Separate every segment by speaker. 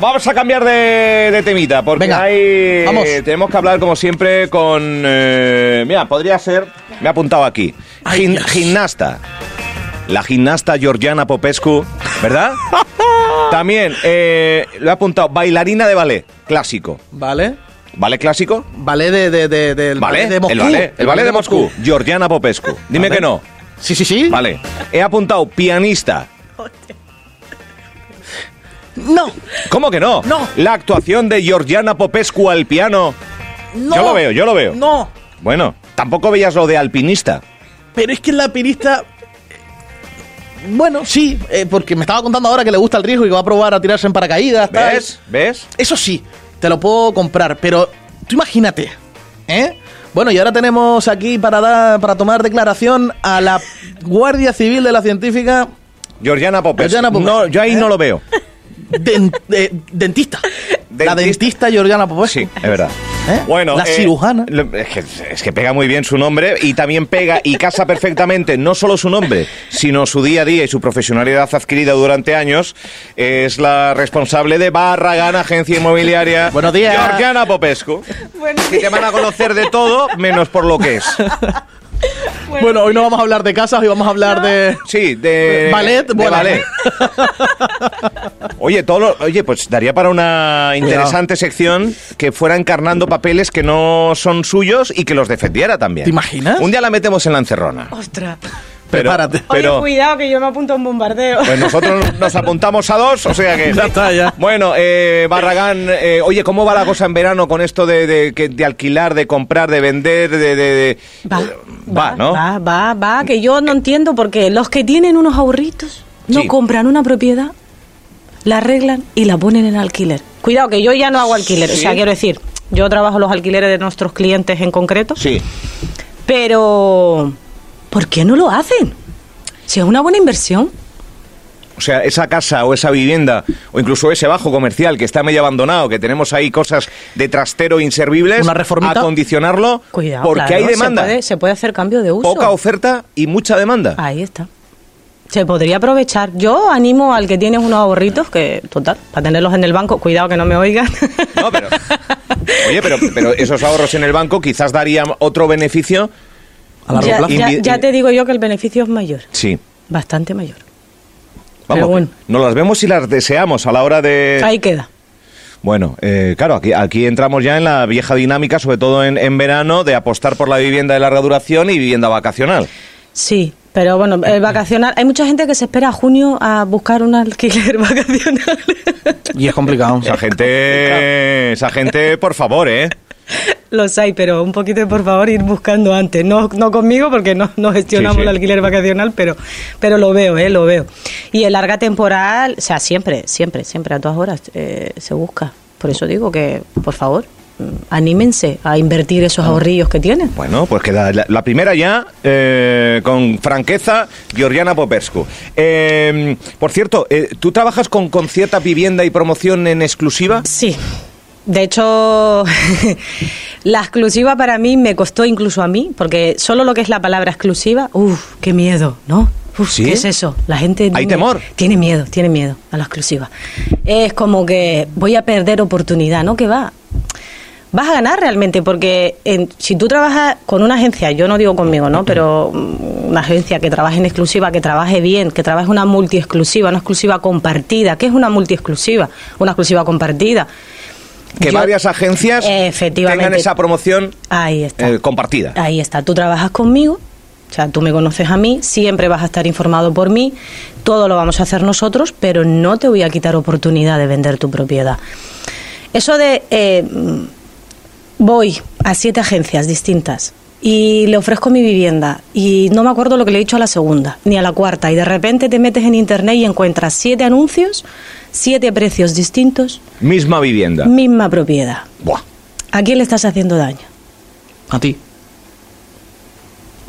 Speaker 1: Vamos a cambiar de, de temita, porque
Speaker 2: Venga,
Speaker 1: hay,
Speaker 2: vamos.
Speaker 1: tenemos que hablar como siempre con... eh, mira, podría ser, me ha apuntado aquí,
Speaker 2: Ay,
Speaker 1: gimnasta. La gimnasta Georgiana Popescu, ¿verdad? También, eh, lo he apuntado, bailarina de ballet, clásico.
Speaker 2: ¿Vale?
Speaker 1: ¿Ballet clásico?
Speaker 2: Ballet de, de, de- del
Speaker 1: Vale,
Speaker 2: ballet de Moscú.
Speaker 1: el ballet, el ballet de Moscú, Georgiana Popescu. Dime
Speaker 2: Vale.
Speaker 1: que no.
Speaker 2: Sí, sí, sí.
Speaker 1: Vale. He apuntado pianista.
Speaker 2: No,
Speaker 1: ¿Cómo que no?
Speaker 2: No.
Speaker 1: La actuación de Georgiana Popescu al piano.
Speaker 2: no.
Speaker 1: Yo lo veo, yo lo veo.
Speaker 2: No,
Speaker 1: Bueno, tampoco veías lo de alpinista.
Speaker 2: pero es que la pirista... Bueno, sí, eh, porque me estaba contando ahora que le gusta el riesgo y que va a probar a tirarse en paracaídas. tal.
Speaker 1: ¿Ves? ¿Ves?
Speaker 2: Eso sí, te lo puedo comprar, pero tú imagínate, ¿eh? Bueno, y ahora tenemos aquí para dar, para tomar declaración a la Guardia Civil de la Científica
Speaker 1: Georgiana Popescu.
Speaker 2: Georgiana.
Speaker 1: No, yo ahí
Speaker 2: ¿Eh?
Speaker 1: no lo veo.
Speaker 2: Den- de- dentista. La
Speaker 1: Dentista.
Speaker 2: Georgiana Popescu.
Speaker 1: Sí, es verdad.
Speaker 2: ¿Eh?
Speaker 1: Bueno,
Speaker 2: La
Speaker 1: eh,
Speaker 2: cirujana.
Speaker 1: Es que, es que pega muy bien su nombre y también pega y casa perfectamente no solo su nombre, sino su día a día y su profesionalidad adquirida durante años. Es la responsable de Barragán Agencia Inmobiliaria.
Speaker 2: Buenos días.
Speaker 1: Georgiana Popescu. Y te van a conocer de todo menos por lo que es.
Speaker 2: Bueno, hoy no vamos a hablar de casas, hoy vamos a hablar de...
Speaker 1: Sí, de
Speaker 2: Ballet,
Speaker 1: de
Speaker 2: bueno.
Speaker 1: ballet. Oye, todo lo- oye, pues daría para una interesante sección que fuera encarnando papeles que no son suyos y que los defendiera también.
Speaker 2: ¿Te imaginas?
Speaker 1: Un día la metemos en la encerrona.
Speaker 3: Ostras.
Speaker 1: Pero-
Speaker 2: Prepárate.
Speaker 1: Pero
Speaker 3: Oye, cuidado que yo me apunto a un bombardeo.
Speaker 1: pues nosotros nos apuntamos a dos, o sea que
Speaker 2: Ya está, ya.
Speaker 1: Bueno, eh, Barragán, eh, oye, ¿cómo va la cosa en verano con esto de, de, alquilar, de comprar, de vender, de, de- de-
Speaker 3: Va,
Speaker 1: va, ¿no?
Speaker 3: Va, va, va, que yo no entiendo porque los que tienen unos ahorritos no
Speaker 1: Sí.
Speaker 3: compran una propiedad, la arreglan y la ponen en alquiler. Cuidado, que yo ya no hago alquiler, o sea, quiero decir, yo trabajo los alquileres de nuestros clientes en concreto,
Speaker 1: Sí.
Speaker 3: pero ¿por qué no lo hacen? Si es una buena inversión.
Speaker 1: O sea, esa casa o esa vivienda o incluso ese bajo comercial que está medio abandonado, que tenemos ahí cosas de trastero inservibles,
Speaker 2: Una reformita.
Speaker 1: acondicionarlo
Speaker 3: Cuidado,
Speaker 1: porque
Speaker 3: claro,
Speaker 1: hay demanda.
Speaker 3: Se puede, se puede hacer cambio de uso.
Speaker 1: Poca oferta y mucha demanda.
Speaker 3: Ahí está. Se podría aprovechar. Yo animo al que tiene unos ahorritos, que total, para tenerlos en el banco, cuidado que no me oigan.
Speaker 1: No, pero Oye, pero, pero esos ahorros en el banco quizás darían otro beneficio.
Speaker 2: A largo
Speaker 3: ya,
Speaker 2: plazo.
Speaker 3: ya- te digo yo que el beneficio es mayor,
Speaker 1: Sí.
Speaker 3: bastante mayor.
Speaker 1: Vamos,
Speaker 3: Pero bueno.
Speaker 1: nos las vemos y las deseamos a la hora de...
Speaker 3: Ahí queda.
Speaker 1: Bueno, eh, claro, aquí, aquí entramos ya en la vieja dinámica, sobre todo en, en verano, de apostar por la vivienda de larga duración y vivienda vacacional.
Speaker 3: Sí, pero bueno, el vacacional. Hay mucha gente que se espera a junio a buscar un alquiler vacacional.
Speaker 2: Y es complicado.
Speaker 1: Esa gente, esa gente, por favor, ¿eh?
Speaker 3: Los hay, pero un poquito de por favor ir buscando antes. No, no conmigo porque no, no gestionamos
Speaker 1: Sí, sí.
Speaker 3: el alquiler vacacional, pero, pero lo veo, ¿eh? Lo veo. Y en larga temporal, o sea, siempre, siempre, siempre, a todas horas eh, se busca. Por eso digo que, por favor, mm, anímense a invertir esos ahorrillos que tienen.
Speaker 1: Bueno, pues queda la, la primera ya, eh, con franqueza, Georgiana Popescu. Eh, por cierto, eh, ¿tú trabajas con, con cierta vivienda y promoción en exclusiva?
Speaker 3: Sí. De hecho, la exclusiva para mí me costó incluso a mí, porque solo lo que es la palabra exclusiva, uff, qué miedo, ¿no? Uf,
Speaker 1: ¿Sí?
Speaker 3: ¿Qué es eso? La gente
Speaker 1: ¿Hay
Speaker 3: tiene-
Speaker 1: temor?
Speaker 3: Tiene miedo, tiene miedo a la exclusiva. Es como que voy a perder oportunidad, ¿no? Que va. Vas a ganar realmente, porque en- si tú trabajas con una agencia, yo no digo conmigo, ¿no? Pero mm, una agencia que trabaje en exclusiva, que trabaje bien, que trabaje una multi-exclusiva, una exclusiva compartida. ¿Qué es una multi-exclusiva? Una exclusiva compartida.
Speaker 1: Que
Speaker 3: Yo-
Speaker 1: varias agencias tengan esa promoción
Speaker 3: Ahí está.
Speaker 1: eh, compartida.
Speaker 3: Ahí está. Tú trabajas conmigo, o sea, tú me conoces a mí, siempre vas a estar informado por mí, todo lo vamos a hacer nosotros, pero no te voy a quitar oportunidad de vender tu propiedad. Eso de eh, voy a siete agencias distintas y le ofrezco mi vivienda y no me acuerdo lo que le he dicho a la segunda ni a la cuarta y de repente te metes en internet y encuentras siete anuncios, siete precios distintos,
Speaker 1: Misma vivienda.
Speaker 3: misma propiedad.
Speaker 1: Buah.
Speaker 3: ¿A quién le estás haciendo daño?
Speaker 2: A ti.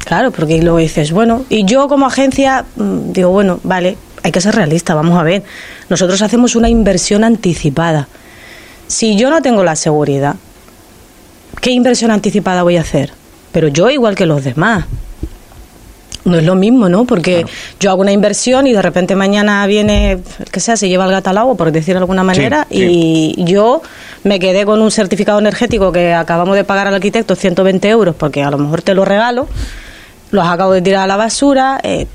Speaker 3: Claro, porque luego dices, bueno, y yo como agencia mm, digo, bueno, vale, hay que ser realista, vamos a ver. Nosotros hacemos una inversión anticipada. Si yo no tengo la seguridad, ¿qué inversión anticipada voy a hacer? Pero yo igual que los demás. No es lo mismo, ¿no? Porque yo hago una inversión y de repente mañana viene, que sea, se lleva el gato al agua, por decir de alguna manera,
Speaker 1: Sí,
Speaker 3: y yo me quedé con un certificado energético que acabamos de pagar al arquitecto 120 euros porque a lo mejor te lo regalo, los acabo de tirar a la basura eh,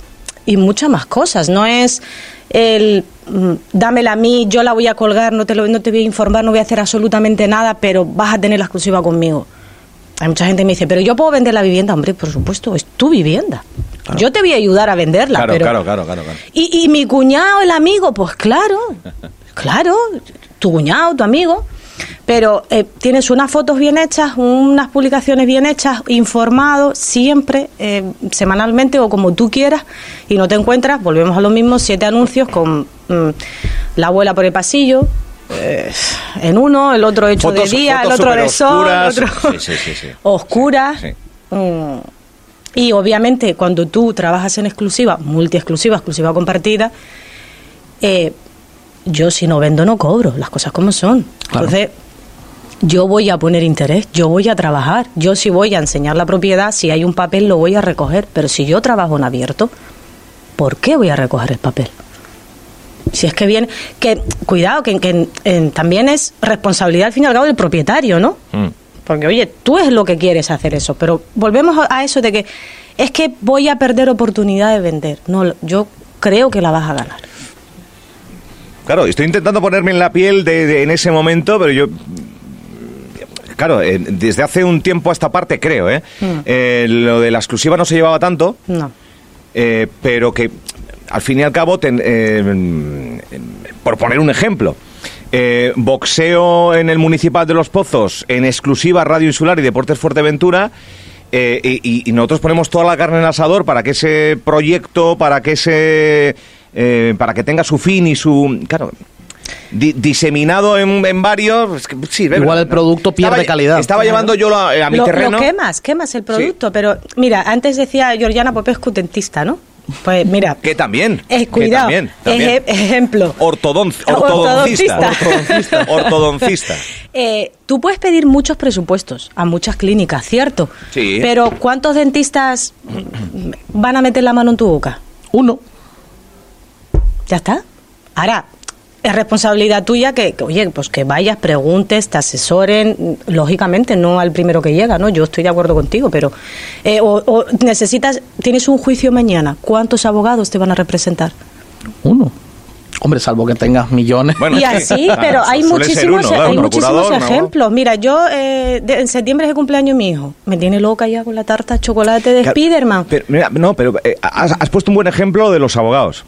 Speaker 3: y muchas más cosas. No es el mm, dámela a mí, yo la voy a colgar, no te, lo, no te voy a informar, no voy a hacer absolutamente nada, pero vas a tener la exclusiva conmigo. Hay mucha gente que me dice, pero yo puedo vender la vivienda, hombre, por supuesto, es tu vivienda. Yo te voy a ayudar a venderla,
Speaker 1: Claro,
Speaker 3: pero...
Speaker 1: claro, claro, claro, claro.
Speaker 3: Y, y mi cuñado, el amigo, pues claro, claro, tu cuñado, tu amigo. Pero eh, tienes unas fotos bien hechas, unas publicaciones bien hechas, informado siempre, eh, semanalmente o como tú quieras, y no te encuentras, volvemos a lo mismo, siete anuncios con mm, la abuela por el pasillo, eh, en uno, el otro hecho
Speaker 1: Fotos-
Speaker 3: de día, el otro de sol, el otro
Speaker 1: Sí, sí, sí, sí.
Speaker 3: oscuras.
Speaker 1: Sí,
Speaker 3: Mm. Y obviamente cuando tú trabajas en exclusiva, multi-exclusiva, exclusiva compartida, eh, yo si no vendo no cobro, las cosas como son.
Speaker 2: Claro.
Speaker 3: Entonces, yo voy a poner interés, yo voy a trabajar, yo si voy a enseñar la propiedad, si hay un papel lo voy a recoger, pero si yo trabajo en abierto, ¿por qué voy a recoger el papel? Si es que viene, que cuidado, que, que, eh, también es responsabilidad al fin y al cabo del propietario, ¿no?
Speaker 1: Mm.
Speaker 3: Porque, oye, tú es lo que quieres hacer eso, pero volvemos a- eso de que es que voy a perder oportunidad de vender. No, yo creo que la vas a ganar.
Speaker 1: Claro, estoy intentando ponerme en la piel de, de- en ese momento, pero yo. Claro, eh, desde hace un tiempo a esta parte creo, ¿eh?
Speaker 3: Mm.
Speaker 1: Eh, lo de la exclusiva no se llevaba tanto,
Speaker 3: No.
Speaker 1: eh, pero que al fin y al cabo, ten- eh, mm, por poner un ejemplo, eh, boxeo en el Municipal de Los Pozos, en exclusiva Radio Insular y Deportes Fuerteventura, eh, y, y nosotros ponemos toda la carne en el asador para que ese proyecto, para que ese, eh, para que tenga su fin y su, claro, di- diseminado en, en varios, es que, sí, es
Speaker 2: Igual
Speaker 1: verdad,
Speaker 2: el producto pierde
Speaker 1: Estaba-
Speaker 2: calidad.
Speaker 1: Estaba
Speaker 3: Claro.
Speaker 1: llevando yo la- a mi
Speaker 3: lo,
Speaker 1: terreno.
Speaker 3: Lo quemas, quemas el producto, pero mira, antes decía Georgiana Popescu, dentista, ¿no? Pues mira,
Speaker 1: Que también.
Speaker 3: eh,
Speaker 1: que
Speaker 3: cuidado,
Speaker 1: también, también.
Speaker 3: eje- ejemplo.
Speaker 1: Ortodonc-
Speaker 3: Ortodoncista.
Speaker 1: ortodoncista. Ortodoncista.
Speaker 3: Eh, tú puedes pedir muchos presupuestos a muchas clínicas, ¿cierto?
Speaker 1: Sí.
Speaker 3: Pero ¿cuántos dentistas van a meter la mano en tu boca?
Speaker 2: Uno.
Speaker 3: Ya está. Ahora, es responsabilidad tuya que, que, oye, pues que vayas, preguntes, te asesoren, lógicamente, no al primero que llega, ¿no? Yo estoy de acuerdo contigo, pero... eh, o, o necesitas, tienes un juicio mañana, ¿cuántos abogados te van a representar?
Speaker 2: Uno. Hombre, salvo que tengas millones.
Speaker 1: Bueno,
Speaker 3: y así,
Speaker 1: claro,
Speaker 3: pero hay muchísimos,
Speaker 1: uno, claro,
Speaker 3: hay muchísimos ejemplos. Mira, yo eh, de- en septiembre es el cumpleaños de mi hijo. Me tiene loca ya con la tarta de chocolate de
Speaker 1: Claro,
Speaker 3: Spiderman.
Speaker 1: pero, mira, no, pero eh, has, has puesto un buen ejemplo de los abogados.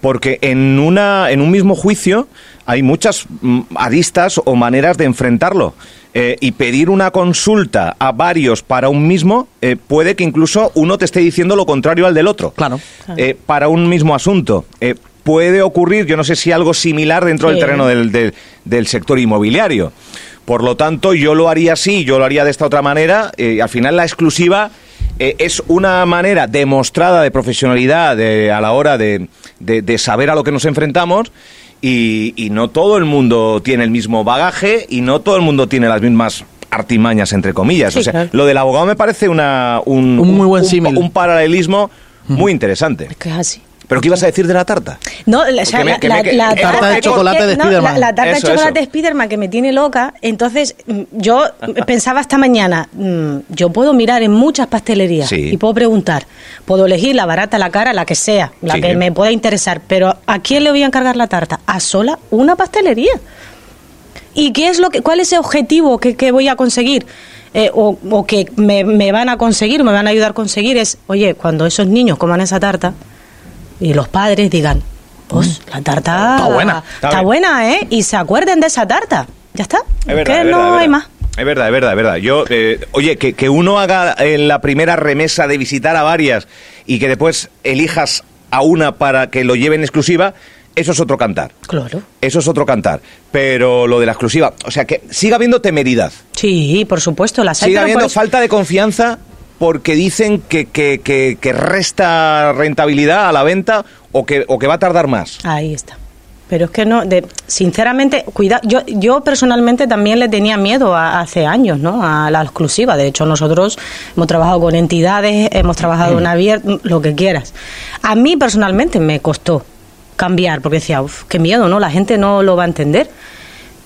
Speaker 1: Porque en, una, en un mismo juicio hay muchas mm, aristas o maneras de enfrentarlo. Eh, y pedir una consulta a varios para un mismo eh, puede que incluso uno te esté diciendo lo contrario al del otro.
Speaker 2: Claro.
Speaker 1: Eh, para un mismo asunto. Eh, puede ocurrir, yo no sé si algo similar dentro del terreno del, del- del sector inmobiliario. Por lo tanto, yo lo haría así, yo lo haría de esta otra manera. eh, al final, la exclusiva eh, es una manera demostrada de profesionalidad de- a la hora de, de- de saber a lo que nos enfrentamos. Y, y no todo el mundo tiene el mismo bagaje y no todo el mundo tiene las mismas artimañas, entre comillas.
Speaker 3: Sí,
Speaker 1: o sea,
Speaker 3: claro.
Speaker 1: lo del abogado me parece una, un,
Speaker 2: Un muy buen
Speaker 1: un paralelismo muy interesante.
Speaker 3: Es que es así.
Speaker 1: ¿Pero qué ibas a decir de la tarta?
Speaker 3: No, la,
Speaker 1: me- me-
Speaker 2: Tarta de chocolate de
Speaker 3: no,
Speaker 2: Spiderman.
Speaker 3: La, la tarta
Speaker 1: Eso,
Speaker 3: de chocolate
Speaker 1: eso.
Speaker 3: de Spiderman que me tiene loca. Entonces, mm, yo pensaba esta mañana, mm, yo puedo mirar en muchas pastelerías
Speaker 1: Sí.
Speaker 3: y puedo preguntar, puedo elegir la barata, la cara, la que sea, la
Speaker 1: Sí.
Speaker 3: que me pueda interesar, pero ¿a quién le voy a encargar la tarta? A sola una pastelería. ¿Y qué es lo que, cuál es el objetivo que, que voy a conseguir? Eh, o, o que me, me van a conseguir, me van a ayudar a conseguir, es, oye, cuando esos niños coman esa tarta y los padres digan, pues la tarta
Speaker 2: Está buena.
Speaker 3: está, buena, ¿eh? Y se acuerden de esa tarta. Ya está.
Speaker 1: Es verdad,
Speaker 3: que
Speaker 1: es
Speaker 3: no
Speaker 1: verdad.
Speaker 3: hay más.
Speaker 1: Es verdad, es verdad, es verdad. Yo, eh, oye, que, que uno haga en la primera remesa de visitar a varias y que después elijas a una para que lo lleve en exclusiva, eso es otro cantar.
Speaker 3: Claro.
Speaker 1: Eso es otro cantar. Pero lo de la exclusiva, o sea, que siga habiendo temeridad.
Speaker 3: Sí, por supuesto,
Speaker 1: Siga
Speaker 3: pero
Speaker 1: habiendo falta de confianza porque dicen que, que, que, que resta rentabilidad a la venta o que, o que va a tardar más.
Speaker 3: Ahí está. Pero es que no, de, sinceramente, cuidado, yo, yo personalmente también le tenía miedo a- hace años, ¿no? A la exclusiva. De hecho, nosotros hemos trabajado con entidades, hemos trabajado en abierto, lo que quieras. A mí personalmente me costó cambiar, porque decía, uff, qué miedo, ¿no? La gente no lo va a entender.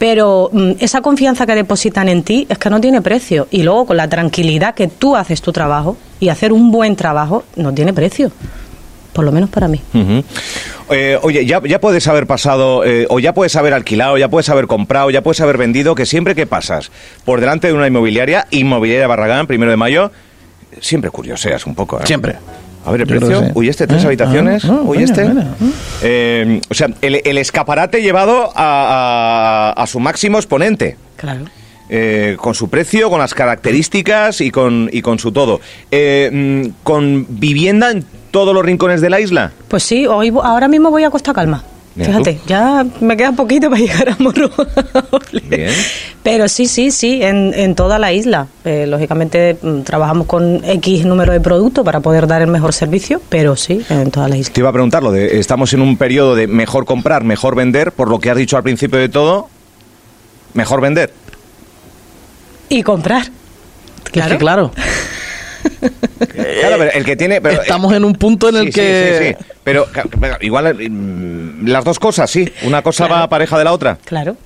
Speaker 3: Pero mm, esa confianza que depositan en ti es que no tiene precio. Y luego con la tranquilidad que tú haces tu trabajo y hacer un buen trabajo, no tiene precio. Por lo menos para mí.
Speaker 1: Eh, oye, ya, ya puedes haber pasado, eh, o ya puedes haber alquilado, ya puedes haber comprado, ya puedes haber vendido, que siempre que pasas por delante de una inmobiliaria, inmobiliaria Barragán, primero de mayo, siempre curioseas un poco. ¿eh?
Speaker 2: Siempre.
Speaker 1: A ver, el precio. Uy, este, tres
Speaker 2: ¿Eh?
Speaker 1: habitaciones.
Speaker 2: Ah, ah,
Speaker 1: Uy,
Speaker 2: mira,
Speaker 1: este.
Speaker 2: mira, ah.
Speaker 1: Eh, o sea, el, el escaparate llevado a, a- a su máximo exponente.
Speaker 3: Claro.
Speaker 1: Eh, con su precio, con las características y con, y con su todo. Eh, mm, con vivienda en todos los rincones de la isla.
Speaker 3: Pues sí, hoy, ahora mismo voy a Costa Calma. Fíjate,
Speaker 1: tú.
Speaker 3: ya me queda poquito para llegar a Morro.
Speaker 1: Bien.
Speaker 3: Pero sí, sí, sí, en, en toda la isla. Eh, lógicamente mm, trabajamos con X número de productos para poder dar el mejor servicio, pero sí, en toda la isla.
Speaker 1: Te iba a preguntar lo de estamos en un periodo de mejor comprar, mejor vender, por lo que has dicho al principio de todo, mejor vender.
Speaker 3: Y comprar.
Speaker 2: Es que claro,
Speaker 1: Claro, pero el que tiene pero,
Speaker 2: estamos en un punto en el
Speaker 1: sí,
Speaker 2: que...
Speaker 1: sí, sí. Pero igual mm, las dos cosas, sí. Una cosa
Speaker 3: Claro.
Speaker 1: va pareja de la otra.
Speaker 3: Claro.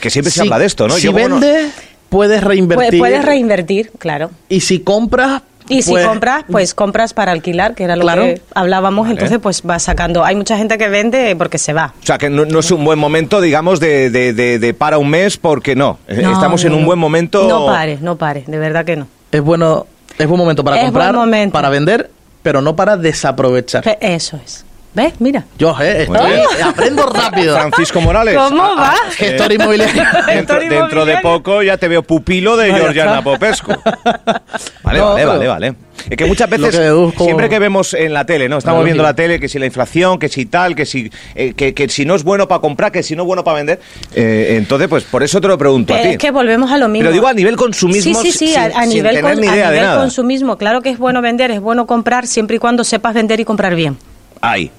Speaker 1: Que siempre se habla de esto, ¿no?
Speaker 2: Si
Speaker 1: Yo, bueno,
Speaker 2: vendes, puedes
Speaker 3: Pu-
Speaker 2: reinvertir.
Speaker 3: Puedes reinvertir, claro.
Speaker 2: Y si compras...
Speaker 3: Y si
Speaker 2: pues,
Speaker 3: compras, pues compras para alquilar, que era lo
Speaker 2: Claro.
Speaker 3: que hablábamos,
Speaker 1: Vale.
Speaker 3: entonces pues vas sacando. Hay mucha gente que vende porque se va.
Speaker 1: o sea, que no, no es un buen momento, digamos, de, de- de- de para un mes, porque no.
Speaker 3: No,
Speaker 1: Estamos en un buen momento.
Speaker 3: No pares, no pares, de verdad que no.
Speaker 2: Es bueno, es buen momento para
Speaker 3: Es
Speaker 2: comprar,
Speaker 3: momento.
Speaker 2: para vender, pero no para desaprovechar.
Speaker 3: Eso es. ¿Ves? Mira.
Speaker 2: Yo, eh, estoy- aprendo rápido.
Speaker 1: Francisco Morales.
Speaker 3: ¿Cómo
Speaker 1: Ah,
Speaker 3: va?
Speaker 1: ah,
Speaker 2: Gestor inmobiliario.
Speaker 1: Dentro, de poco ya te veo pupilo de Georgiana. Popescu. Vale,
Speaker 2: No,
Speaker 1: vale, vale, vale. Es que muchas veces,
Speaker 2: que
Speaker 1: siempre que vemos en la tele, ¿no? Estamos viendo la tele, que si la inflación, que si tal, que si, eh, que, que si no es bueno para comprar, que si no es bueno para vender. Eh, entonces, pues por eso te lo pregunto a ti.
Speaker 3: es que volvemos a lo mismo.
Speaker 1: Pero digo a nivel consumismo,
Speaker 3: Sí, sí, sí,
Speaker 1: sin-
Speaker 3: a, a
Speaker 1: sin
Speaker 3: nivel,
Speaker 1: tener
Speaker 3: con-
Speaker 1: ni
Speaker 3: a
Speaker 1: de
Speaker 3: nivel
Speaker 1: nada.
Speaker 3: consumismo. Claro que es bueno vender, es bueno comprar siempre y cuando sepas vender y comprar bien.
Speaker 1: Ahí.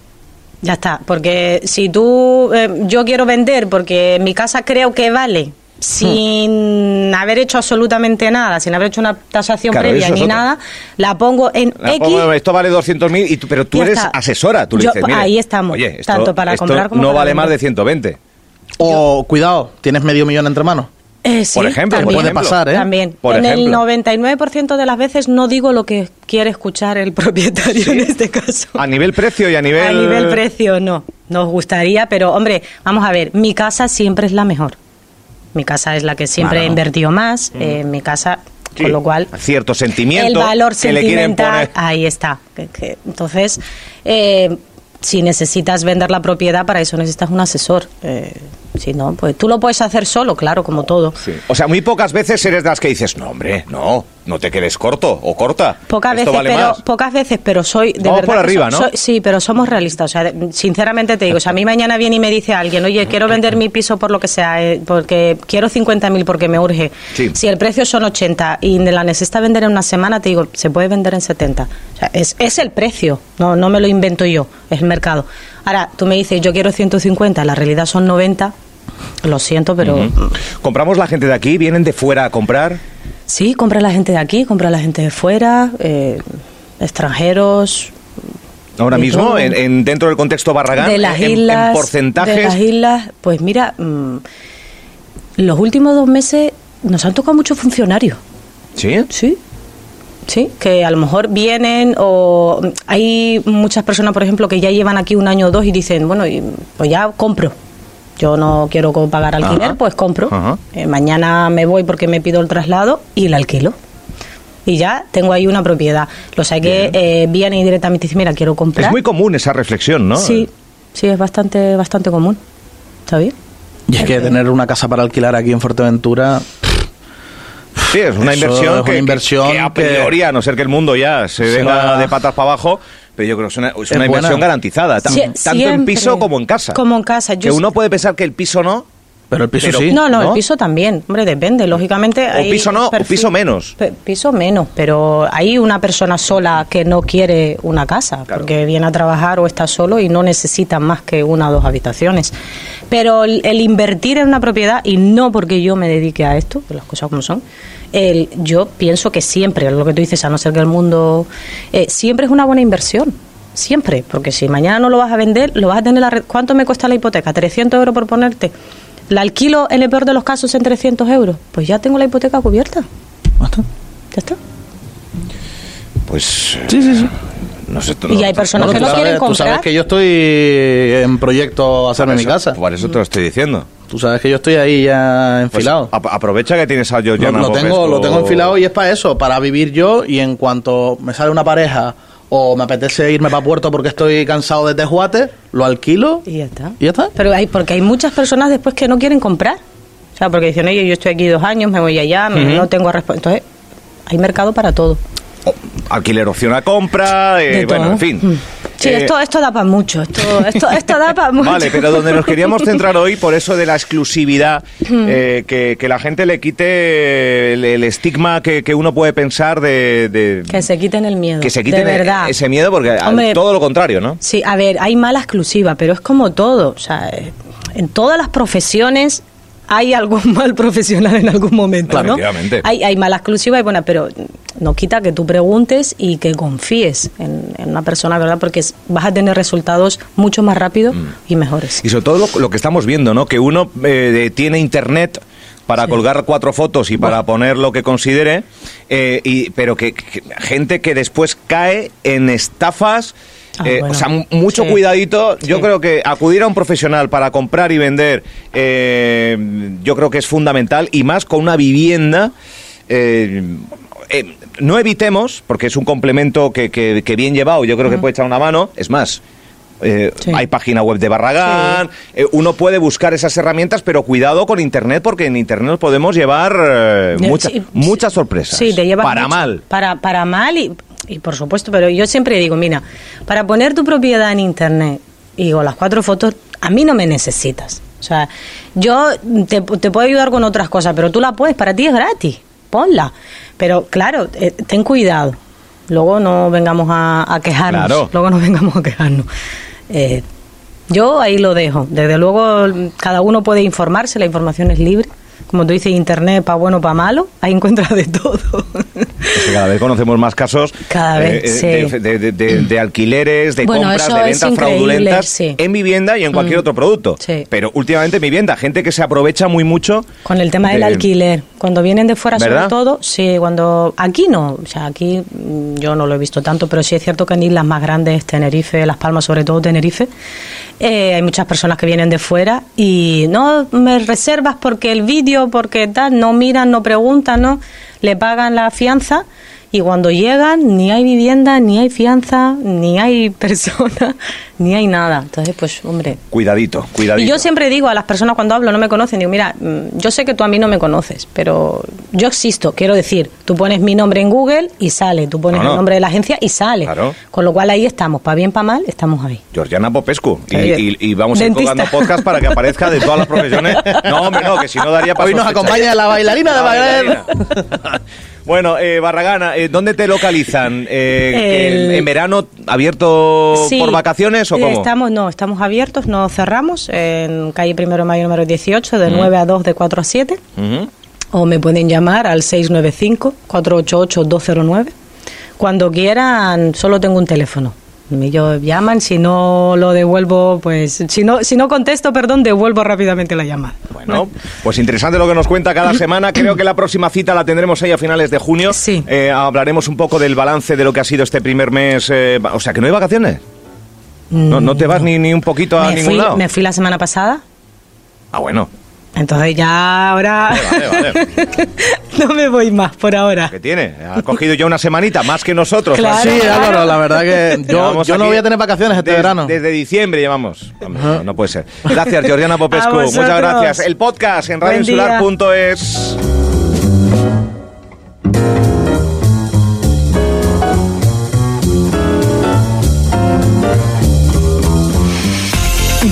Speaker 3: Ya está, porque si tú, eh, yo quiero vender porque mi casa creo que vale, sin haber hecho absolutamente nada, sin haber hecho una tasación
Speaker 1: Claro,
Speaker 3: previa ni
Speaker 1: otra.
Speaker 3: nada, la pongo en
Speaker 1: La
Speaker 3: X.
Speaker 1: pongo, esto vale 200.000, y tú- pero tú
Speaker 3: Ya
Speaker 1: eres
Speaker 3: está.
Speaker 1: asesora. Tú le
Speaker 3: Yo-
Speaker 1: dices, mire,
Speaker 3: ahí estamos,
Speaker 1: Oye, esto,
Speaker 3: tanto para
Speaker 1: esto
Speaker 3: comprar como
Speaker 1: no
Speaker 3: para
Speaker 1: vale más de 120.
Speaker 2: O, cuidado, tienes medio millón entre manos.
Speaker 3: Eh, sí,
Speaker 1: Por ejemplo,
Speaker 3: también.
Speaker 1: por
Speaker 2: Puede pasar, ¿eh?
Speaker 3: También.
Speaker 1: Por
Speaker 3: en el
Speaker 1: ejemplo.
Speaker 3: 99% de las veces no digo lo que quiere escuchar el propietario en este caso.
Speaker 1: A nivel precio y a nivel...
Speaker 3: A nivel precio no. Nos gustaría, pero hombre, vamos a ver, mi casa siempre es la mejor. Mi casa es la que siempre
Speaker 1: Claro.
Speaker 3: he invertido más. eh, mi casa,
Speaker 1: Sí,
Speaker 3: con lo cual
Speaker 1: cierto sentimiento
Speaker 3: el valor
Speaker 1: que le quieren
Speaker 3: sentimental
Speaker 1: poner.
Speaker 3: ahí está. Entonces, eh, si necesitas vender la propiedad, para eso necesitas un asesor. Eh, si no, pues tú lo puedes hacer solo, claro, como todo.
Speaker 1: Sí. O sea, muy pocas veces eres de las que dices, no, hombre, no, no te quedes corto o corta.
Speaker 3: Pocas
Speaker 1: Esto
Speaker 3: veces,
Speaker 1: vale
Speaker 3: pero
Speaker 1: más.
Speaker 3: pocas veces, pero soy de
Speaker 1: Vamos
Speaker 3: verdad.
Speaker 1: por arriba,
Speaker 3: so-
Speaker 1: ¿no?
Speaker 3: soy- sí, pero somos realistas. O sea, sinceramente te digo, o sea, a mí mañana viene y me dice alguien, oye, quiero vender mi piso por lo que sea, eh, porque quiero 50.000 porque me urge.
Speaker 1: Sí.
Speaker 3: Si el precio son 80 y la necesita vender en una semana, te digo, se puede vender en 70. O sea, es, es el precio, no, no me lo invento yo, es el mercado. Ahora, tú me dices, yo quiero 150, la realidad son 90. Lo siento, pero.
Speaker 1: ¿Compramos la gente de aquí? ¿Vienen de fuera a comprar?
Speaker 3: Sí, compra la gente de aquí, compra la gente de fuera, eh, extranjeros.
Speaker 1: Ahora mismo, en, en- dentro del contexto Barragán,
Speaker 3: de las
Speaker 1: en, en
Speaker 3: islas.
Speaker 1: porcentajes.
Speaker 3: De las islas, pues mira, mm, los últimos dos meses nos han tocado muchos funcionarios.
Speaker 1: ¿Sí?
Speaker 3: Sí. Sí, que a lo mejor vienen o hay muchas personas, por ejemplo, que ya llevan aquí un año o dos y dicen, bueno, pues ya compro. Yo no quiero pagar alquiler,
Speaker 1: Ajá.
Speaker 3: pues compro.
Speaker 1: Ajá.
Speaker 3: Eh, mañana me voy porque me pido el traslado y el alquilo. Y ya tengo ahí una propiedad. Los hay que eh, vienen y directamente dicen, mira, quiero comprar.
Speaker 1: Es muy común esa reflexión, ¿no?
Speaker 3: Sí, sí, es bastante, bastante común. ¿Está bien?
Speaker 2: Y es que tener una casa para alquilar aquí en Fuerteventura,
Speaker 1: Sí, es una
Speaker 2: Eso
Speaker 1: inversión,
Speaker 2: es
Speaker 1: que,
Speaker 2: una inversión
Speaker 1: que a
Speaker 2: que-
Speaker 1: priori, a no ser que el mundo ya se venga de patas para abajo, pero yo creo que es una, es
Speaker 2: Es
Speaker 1: una inversión
Speaker 2: buena.
Speaker 1: garantizada, tanto en piso como en casa.
Speaker 3: Como en casa. Yo
Speaker 1: que uno puede pensar que el piso no,
Speaker 2: Pero el piso
Speaker 1: Pero-
Speaker 2: sí.
Speaker 3: No, no,
Speaker 1: ¿no?
Speaker 3: el piso también. Hombre, depende, lógicamente.
Speaker 1: O
Speaker 3: hay
Speaker 1: piso no, o piso menos.
Speaker 3: Piso menos, pero hay una persona sola que no quiere una casa,
Speaker 1: Claro.
Speaker 3: porque viene a trabajar o está solo y no necesita más que una o dos habitaciones. Pero el, el invertir en una propiedad, y no porque yo me dedique a esto, las cosas como son, el, yo pienso que siempre, lo que tú dices, a no ser que el mundo, eh, siempre es una buena inversión. Siempre, porque si mañana no lo vas a vender, lo vas a tener la red. ¿Cuánto me cuesta la hipoteca? ¿300 euros por ponerte? ¿La alquilo en el peor de los casos en 300 euros? Pues ya tengo la hipoteca cubierta.
Speaker 2: Basta.
Speaker 3: Ya está.
Speaker 1: Pues.
Speaker 2: Sí, sí, sí.
Speaker 1: No sé,
Speaker 3: Y hay personas
Speaker 2: Bueno,
Speaker 3: que
Speaker 2: tú
Speaker 3: no
Speaker 2: sabes-
Speaker 3: quieren
Speaker 2: Tú sabes
Speaker 3: comprar.
Speaker 2: que yo estoy en proyecto hacerme mi casa.
Speaker 1: Por eso te lo estoy diciendo.
Speaker 2: Tú sabes que yo estoy ahí ya
Speaker 1: Pues,
Speaker 2: enfilado.
Speaker 1: ap- aprovecha que tienes a
Speaker 2: lo,
Speaker 1: Georgiana
Speaker 2: lo tengo,
Speaker 1: Popescu.
Speaker 2: lo tengo enfilado y es para eso, para vivir yo y en cuanto me sale una pareja o me apetece irme para Puerto porque estoy cansado de Tejuate, lo alquilo
Speaker 3: Y ya está.
Speaker 2: y ya está.
Speaker 3: Pero hay, porque hay muchas personas después que no quieren comprar. O sea, porque dicen, oye, yo estoy aquí dos años, me voy allá, no tengo respuesta. Entonces, hay mercado para todo.
Speaker 1: Alquiler opción a compra, eh, bueno, en fin.
Speaker 3: Mm. Sí,
Speaker 1: Eh,
Speaker 3: esto, esto da para mucho. Esto, esto, esto da para mucho.
Speaker 1: Vale, pero donde nos queríamos centrar hoy, por eso de la exclusividad, eh, que, que la gente le quite el, el estigma que, que uno puede pensar de... de-
Speaker 3: Que se quiten el miedo.
Speaker 1: que se quiten
Speaker 3: de verdad.
Speaker 1: ese miedo, porque
Speaker 3: Hombre,
Speaker 1: todo lo contrario, ¿no?
Speaker 3: Sí, a ver, hay mala exclusiva, pero es como todo. O sea, en todas las profesiones hay algún mal profesional en algún momento,
Speaker 1: Claro,
Speaker 3: ¿no? Hay, hay mala exclusiva y buena, pero no quita que tú preguntes y que confíes en, en una persona, ¿verdad? Porque vas a tener resultados mucho más rápido
Speaker 1: Mm.
Speaker 3: y mejores.
Speaker 1: Y sobre todo lo, lo que estamos viendo, ¿no? Que uno eh, tiene internet para colgar cuatro fotos y para poner lo que considere, eh, y, pero que, que- gente que después cae en estafas.
Speaker 3: Ah,
Speaker 1: eh,
Speaker 3: bueno.
Speaker 1: O sea, mucho
Speaker 3: Sí.
Speaker 1: cuidadito. Yo
Speaker 3: Sí.
Speaker 1: creo que acudir a un profesional para comprar y vender, eh, yo creo que es fundamental y más con una vivienda. eh, no evitemos, porque es un complemento que, que- que bien llevado, yo creo que puede echar una mano. Es más, eh,
Speaker 3: Sí.
Speaker 1: hay página web de Barragán, eh, uno puede buscar esas herramientas, pero cuidado con Internet, porque en Internet nos podemos llevar eh, mucha-
Speaker 3: sí,
Speaker 1: muchas sorpresas.
Speaker 3: Sí, te
Speaker 1: Para
Speaker 3: mucho.
Speaker 1: mal.
Speaker 3: Para, para mal y, y por supuesto, pero yo siempre digo, mira, para poner tu propiedad en internet y con las cuatro fotos, a mí no me necesitas. O sea, yo te, te puedo ayudar con otras cosas, pero tú la puedes, para ti es gratis, ponla. Pero claro, eh, ten cuidado. Luego no vengamos a, a quejarnos.
Speaker 1: Claro.
Speaker 3: Luego no vengamos a quejarnos. Eh, yo ahí lo dejo. Desde luego, cada uno puede informarse, la información es libre. Como tú dices, internet para bueno, para malo, ahí encuentras de todo.
Speaker 1: Cada vez conocemos más casos
Speaker 3: Cada vez,
Speaker 1: eh,
Speaker 3: sí.
Speaker 1: de, de- de- de- alquileres, de
Speaker 3: Bueno,
Speaker 1: compras, de ventas fraudulentas
Speaker 3: sí.
Speaker 1: en vivienda y en cualquier
Speaker 3: Mm.
Speaker 1: otro producto.
Speaker 3: Sí.
Speaker 1: Pero últimamente en vivienda, gente que se aprovecha muy mucho.
Speaker 3: Con el tema del
Speaker 1: de-
Speaker 3: alquiler. Cuando vienen de fuera,
Speaker 1: ¿Verdad?
Speaker 3: sobre todo, sí, cuando. Aquí no, o sea, aquí mm, yo no lo he visto tanto, pero sí es cierto que en islas más grandes, Tenerife, Las Palmas, sobre todo Tenerife, eh, hay muchas personas que vienen de fuera y no me reservas porque el vídeo, porque tal, no miran, no preguntan, ¿no? Le pagan la fianza. Y cuando llegan, ni hay vivienda, ni hay fianza, ni hay persona, ni hay nada. Entonces, pues, hombre,
Speaker 1: Cuidadito, cuidadito.
Speaker 3: y yo siempre digo a las personas cuando hablo, no me conocen, digo, mira, mm, yo sé que tú a mí no me conoces, pero yo existo, quiero decir, tú pones mi nombre en Google y sale, tú pones
Speaker 1: No, no.
Speaker 3: el nombre de la agencia y sale.
Speaker 1: Claro.
Speaker 3: Con lo cual ahí estamos, para bien, para mal, estamos ahí.
Speaker 1: Georgiana Popescu. Y,
Speaker 3: Sí.
Speaker 1: y- y vamos a ir colgando podcast para que aparezca de todas las profesiones. No, hombre, no, que si no daría para
Speaker 2: Hoy nos acompaña la bailarina de
Speaker 1: bailarina. bueno, eh, Barragana, eh, ¿dónde te localizan? Eh,
Speaker 3: El-
Speaker 1: ¿En, verano abierto
Speaker 3: Sí,
Speaker 1: por vacaciones o cómo?
Speaker 3: Estamos, no, estamos abiertos, no cerramos, en calle Primero de Mayo número 18,
Speaker 1: Mm.
Speaker 3: de 9 a 2, de 4 a 7.
Speaker 1: Ujú.
Speaker 3: o me pueden llamar al 695-488-209. Cuando quieran, solo tengo un teléfono. Ellos llaman, si no lo devuelvo, pues si no, si no contesto, perdón, devuelvo rápidamente la llamada.
Speaker 1: Bueno, pues interesante lo que nos cuenta cada semana. Creo que la próxima cita la tendremos ahí a finales de junio.
Speaker 3: Sí.
Speaker 1: Eh, hablaremos un poco del balance de lo que ha sido este primer mes. eh, o sea, que no hay vacaciones. No, no te vas ni, ni un poquito a
Speaker 3: me,
Speaker 1: ningún
Speaker 3: fui,
Speaker 1: lado.
Speaker 3: me fui la semana pasada,
Speaker 1: Ah, bueno.
Speaker 3: Entonces ya ahora
Speaker 1: Vale, vale.
Speaker 3: no me voy más por ahora.
Speaker 1: ¿Qué tiene? Ha cogido ya una semanita, más que nosotros.
Speaker 3: Claro.
Speaker 2: Sí, Álvaro, la verdad que yo, no voy a tener vacaciones este verano.
Speaker 1: Desde diciembre llevamos. No, no puede ser. Gracias, Georgiana Popescu. Muchas gracias. El podcast en radioinsular.es.